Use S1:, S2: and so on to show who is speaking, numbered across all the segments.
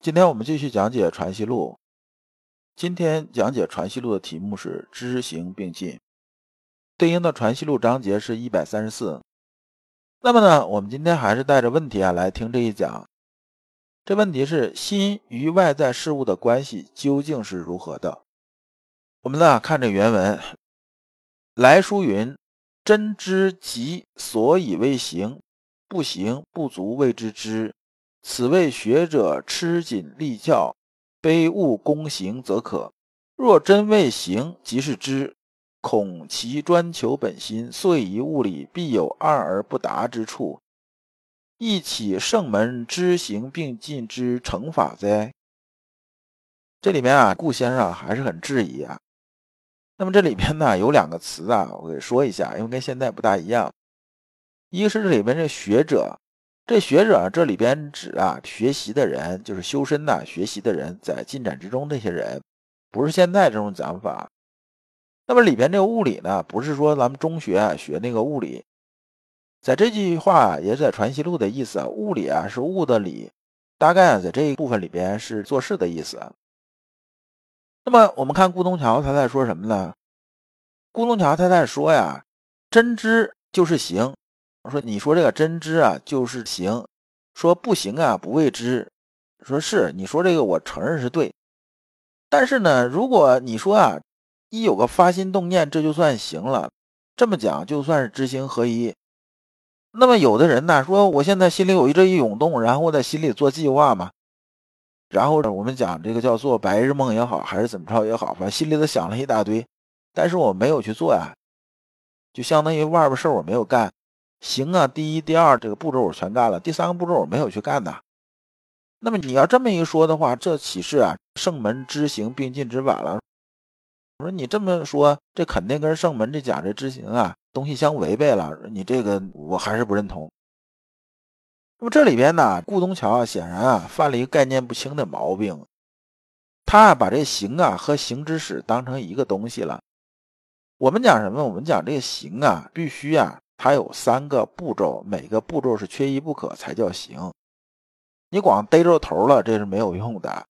S1: 今天我们继续讲解《传习录》。今天讲解《传习录》的题目是“知行并进”，对应的《传习录》章节是一百三十四。那么呢，我们今天还是带着问题啊来听这一讲。这问题是：心与外在事物的关系究竟是如何的？我们呢看这原文，来书云：“真知即所以为行，不行不足谓之知。”此谓学者吃紧立教，卑务躬行则可。若真为行，即是知。恐其专求本心，遂疑物理必有二而不达之处，亦起圣门知行并进之成法哉？这里面啊，顾先生还是很质疑啊。那么这里边呢，有两个词啊，我给说一下，因为跟现在不大一样。一个是这里边这学者。这学者这里边指啊，学习的人就是修身呐，学习的人在进展之中那些人，不是现在这种讲法。那么里边这个物理呢，不是说咱们中学学那个物理，在这句话也是在传习录的意思啊，物理啊是物的理，大概啊在这一部分里边是做事的意思。那么我们看顾东桥他在说什么呢？顾东桥他在说呀，真知就是行。说你说这个真知啊，就是行；说不行啊，不谓知。说是你说这个，我承认是对。但是呢，如果你说啊，一有个发心动念，这就算行了，这么讲就算是知行合一。那么有的人呢，说我现在心里有一这一涌动，然后我在心里做计划嘛，然后呢，我们讲这个叫做白日梦也好，还是怎么着也好，反正心里头想了一大堆，但是我没有去做呀，就相当于外边事儿我没有干。行啊，第一、第二这个步骤我全干了，第三个步骤我没有去干的。那么你要这么一说的话，这岂是啊圣门知行并进之法了？我说你这么说，这肯定跟圣门这讲这知行啊东西相违背了。你这个我还是不认同。那么这里边呢，顾东桥啊显然啊犯了一个概念不清的毛病，他啊把这行啊和行之始当成一个东西了。我们讲什么？我们讲这个行啊必须啊。它有三个步骤，每个步骤是缺一不可才叫行。你光逮着头了，这是没有用的。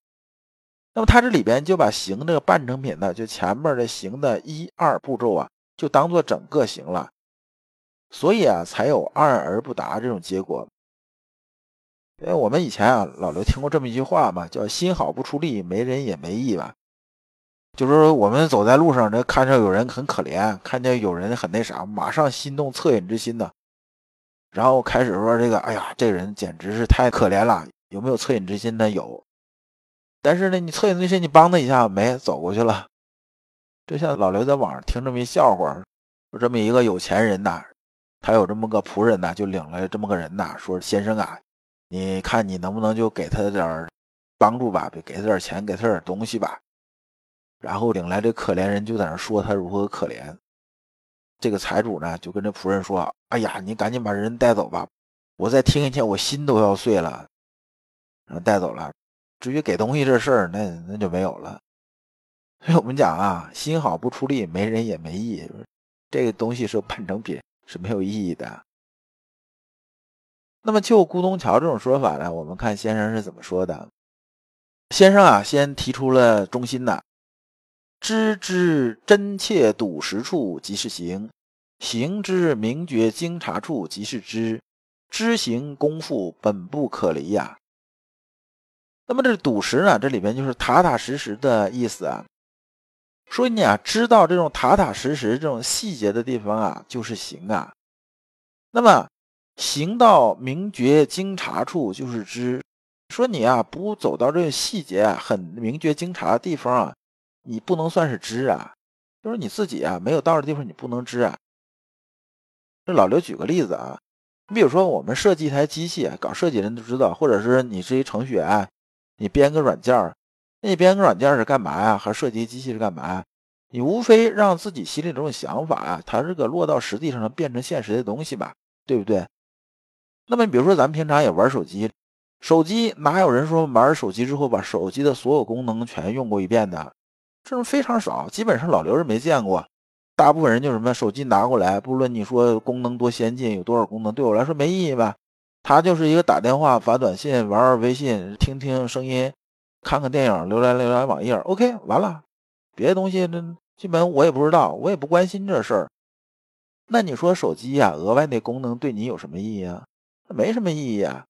S1: 那么它这里边就把行这个半成品呢，就前面的行的一二步骤啊，就当做整个行了。所以啊，才有二而不达这种结果。因为我们以前啊，老刘听过这么一句话嘛，叫“心好不出力，没人也没意”吧。就是说，我们走在路上，这看着有人很可怜，看见有人很那啥，马上心动恻隐之心呢，然后开始说这个，哎呀，这个人简直是太可怜了。有没有恻隐之心呢？有。但是呢，你恻隐之心，你帮他一下没？走过去了。就像老刘在网上听这么一笑话，说这么一个有钱人呐，他有这么个仆人呐，就领了这么个人呐，说先生啊，你看你能不能就给他点帮助吧，给他点钱，给他点东西吧。然后领来这可怜人就在那说他如何可怜，这个财主呢就跟这仆人说：“哎呀，你赶紧把人带走吧，我再听一天我心都要碎了。”然后带走了。至于给东西这事儿，那那就没有了。所以我们讲啊，心好不出力，没人也没意。这个东西是半成品，是没有意义的。那么就顾东桥这种说法呢，我们看先生是怎么说的。先生啊，先提出了中心的。知之真切笃实处，即是行；行之明觉精察处，即是知。知行功夫本不可离呀。那么这笃实呢？这里边就是踏踏实实的意思啊。说你啊，知道这种踏踏实实这种细节的地方啊，就是行啊。那么行到明觉精察处，就是知。说你啊，不走到这个细节啊，很明觉精察的地方啊。你不能算是知啊，就是你自己啊，没有到的地方你不能知啊。这老刘举个例子啊，你比如说，我们设计一台机器，搞设计人都知道，或者是你是一程序员，你编个软件儿，那你编个软件是干嘛呀？和设计机器是干嘛？你无非让自己心里这种想法啊，它这个落到实际上变成现实的东西吧，对不对？那么你比如说，咱们平常也玩手机，手机哪有人说玩手机之后把手机的所有功能全用过一遍的？这种非常少，基本上老刘是没见过。大部分人就什么手机拿过来，不论你说功能多先进，有多少功能，对我来说没意义吧？它就是一个打电话、发短信、玩玩微信、听听声音、看看电影、浏览浏览网页，OK，完了，别的东西那基本我也不知道，我也不关心这事儿。那你说手机呀，额外那功能对你有什么意义啊？那没什么意义啊。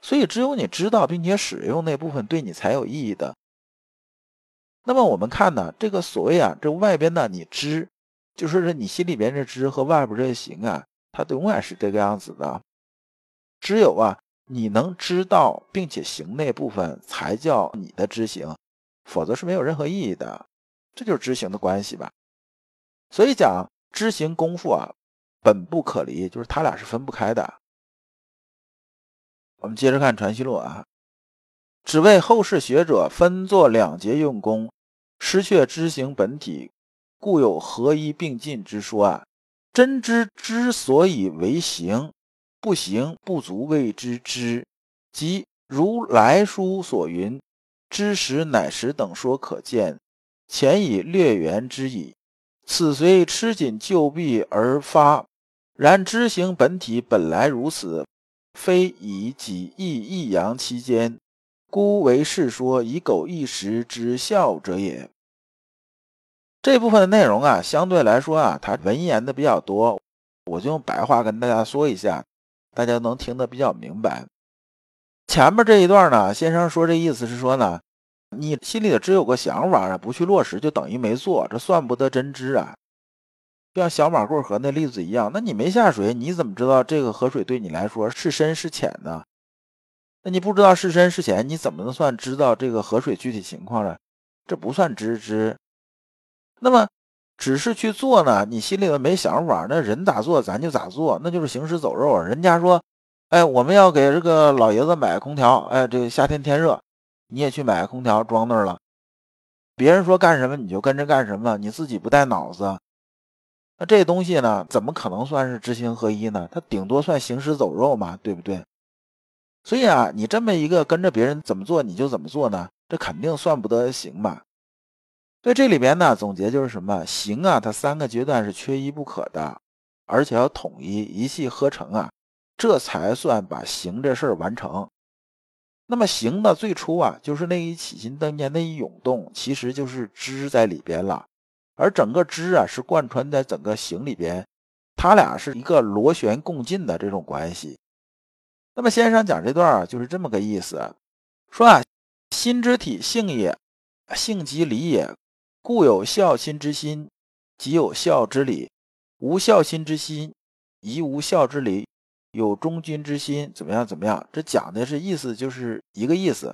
S1: 所以只有你知道并且使用那部分对你才有意义的。那么我们看呢，这个所谓啊，这外边呢，你知，就是你心里边这知和外边这行啊，它永远是这个样子的。只有啊，你能知道并且行那部分，才叫你的知行，否则是没有任何意义的。这就是知行的关系吧。所以讲知行功夫啊，本不可离，就是他俩是分不开的。我们接着看《传习录》啊。只为后世学者分作两节用功，失却知行本体，故有合一并进之说啊。真知之所以为行，不行不足谓之知。即如来书所云：“知时乃时”等说可见，前已略圆之矣。此虽吃紧旧弊而发，然知行本体本来如此，非以己意抑扬其间。孤为世说，以苟一时之效者也。这部分的内容啊，相对来说啊，它文言的比较多，我就用白话跟大家说一下，大家能听得比较明白。前面这一段呢，先生说这意思是说呢，你心里只有个想法啊，不去落实，就等于没做，这算不得真知啊。就像小马过河那例子一样，那你没下水，你怎么知道这个河水对你来说是深是浅呢？那你不知道是深是浅，你怎么能算知道这个河水具体情况呢？这不算知知。那么只是去做呢？你心里头没想法，那人咋做咱就咋做，那就是行尸走肉啊。人家说，哎，我们要给这个老爷子买个空调，哎，这个夏天天热，你也去买个空调装那儿了。别人说干什么你就跟着干什么，你自己不带脑子。那这东西呢，怎么可能算是知行合一呢？它顶多算行尸走肉嘛，对不对？所以啊，你这么一个跟着别人怎么做你就怎么做呢？这肯定算不得行嘛。所以这里边呢，总结就是什么行啊？它三个阶段是缺一不可的，而且要统一一气呵成啊，这才算把行这事儿完成。那么行的最初啊，就是那一起心动念那一涌动，其实就是知在里边了。而整个知啊，是贯穿在整个行里边，它俩是一个螺旋共进的这种关系。那么先生讲这段啊，就是这么个意思，说啊，心之体性也，性即理也，故有孝心之心，即有孝之理；无孝心之心，亦无孝之理。有忠君之心，怎么样？怎么样？这讲的是意思，就是一个意思。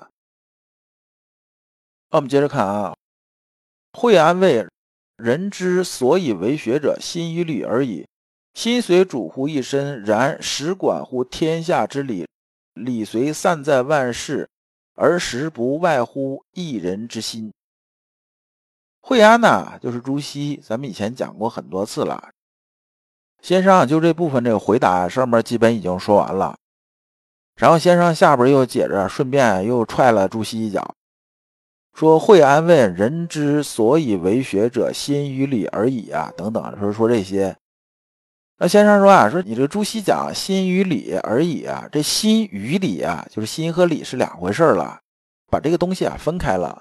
S1: 那我们接着看啊，惠安谓：人之所以为学者，心与理而已。心随主乎一身，然实管乎天下之理；理随散在万事，而实不外乎一人之心。惠安呢，就是朱熹，咱们以前讲过很多次了。先生就这部分这个回答上面基本已经说完了，然后先生下边又接着顺便又踹了朱熹一脚，说惠安问人之所以为学者，心与理而已啊，等等，说说这些。那先生说啊，说你这个朱熹讲心与理而已啊，这心与理啊，就是心和理是两回事了，把这个东西啊分开了。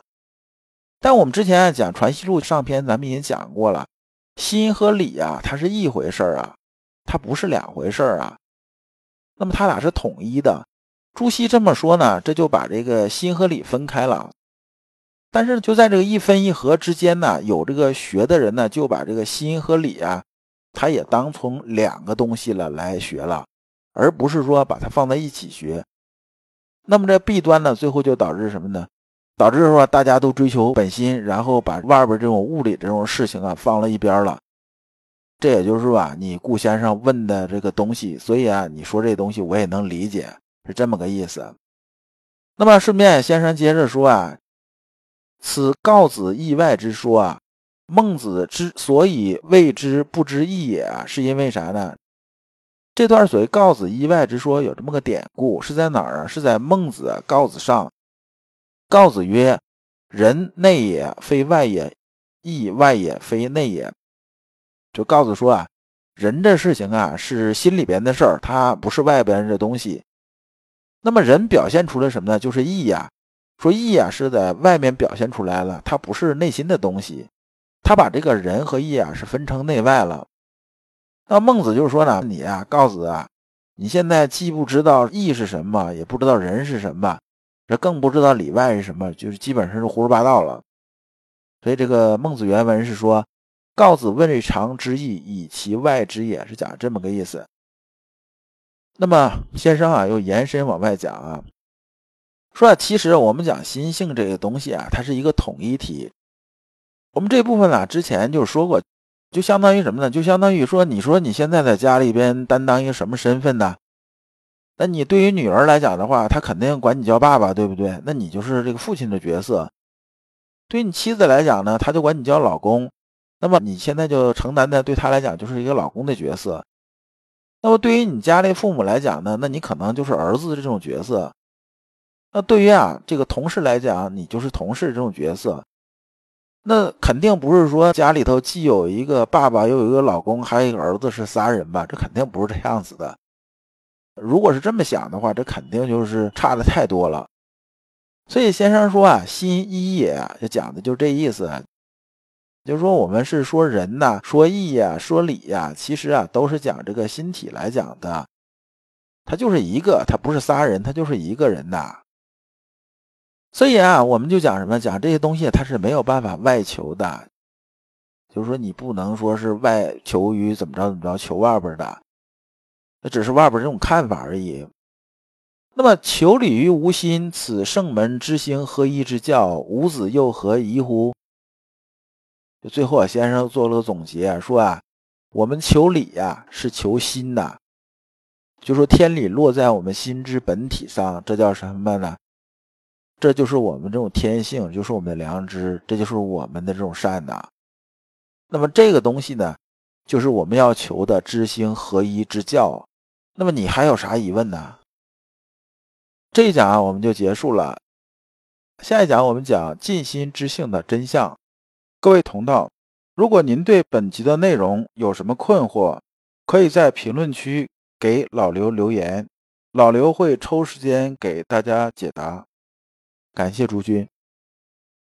S1: 但我们之前啊讲《传习录》上篇，咱们已经讲过了，心和理啊，它是一回事啊，它不是两回事啊。那么它俩是统一的。朱熹这么说呢，这就把这个心和理分开了。但是就在这个一分一合之间呢，有这个学的人呢，就把这个心和理啊。他也当从两个东西了来学了，而不是说把它放在一起学。那么这弊端呢，最后就导致什么呢？导致说大家都追求本心，然后把外边这种物理这种事情啊放了一边了。这也就是说啊，你顾先生问的这个东西，所以啊，你说这东西我也能理解，是这么个意思。那么顺便，先生接着说啊，此告子意外之说啊，孟子之所以谓之不知义也，是因为啥呢？这段所谓告子意外之说有这么个典故，是在哪儿啊？是在孟子告子上。告子曰：“人内也，非外也；义外也，非内也。”就告子说啊，人这事情啊是心里边的事儿，它不是外边的东西。那么人表现出了什么呢？就是义呀。说义呀是在外面表现出来了，它不是内心的东西。他把这个人和义啊是分成内外了。那孟子就是说呢，你啊，告子啊，你现在既不知道义是什么，也不知道人是什么，这更不知道里外是什么，就是基本上是胡说八道了。所以这个孟子原文是说。告子未尝之意，以其外之也是讲这么个意思。那么先生啊，又延伸往外讲啊，说啊，其实我们讲心性这个东西啊，它是一个统一体。我们这部分呢，之前就说过，就相当于什么呢？就相当于说，你说你现在在家里边担当一个什么身份呢？那你对于女儿来讲的话，她肯定管你叫爸爸，对不对？那你就是这个父亲的角色。对于你妻子来讲呢，她就管你叫老公。那么你现在就承担的对她来讲就是一个老公的角色，那么对于你家里父母来讲呢，那你可能就是儿子这种角色。那对于啊这个同事来讲，你就是同事这种角色。那肯定不是说家里头既有一个爸爸又有一个老公，还有一个儿子是仨人吧？这肯定不是这样子的。如果是这么想的话，这肯定就是差的太多了。所以先生说啊，心一也，就讲的就这意思。就是说，我们是说人呐，说义呀，说理呀，其实啊，都是讲这个心体来讲的。他就是一个，他不是仨人，他就是一个人呐。所以啊，我们就讲什么？讲这些东西，它是没有办法外求的。就是说，你不能说是外求于怎么着怎么着，求外边的，那只是外边这种看法而已。那么，求理于无心，此圣门之行合一之教，吾子又何疑乎？就最后啊，先生做了个总结，说啊，我们求理呀，是求心呐。就说天理落在我们心之本体上，这叫什么呢？这就是我们这种天性，就是我们的良知，这就是我们的这种善呐。那么这个东西呢，就是我们要求的知行合一之教。那么你还有啥疑问呢？这一讲啊，我们就结束了。下一讲我们讲尽心知性的真相。各位同道，如果您对本集的内容有什么困惑，可以在评论区给老刘留言，老刘会抽时间给大家解答。感谢诸君。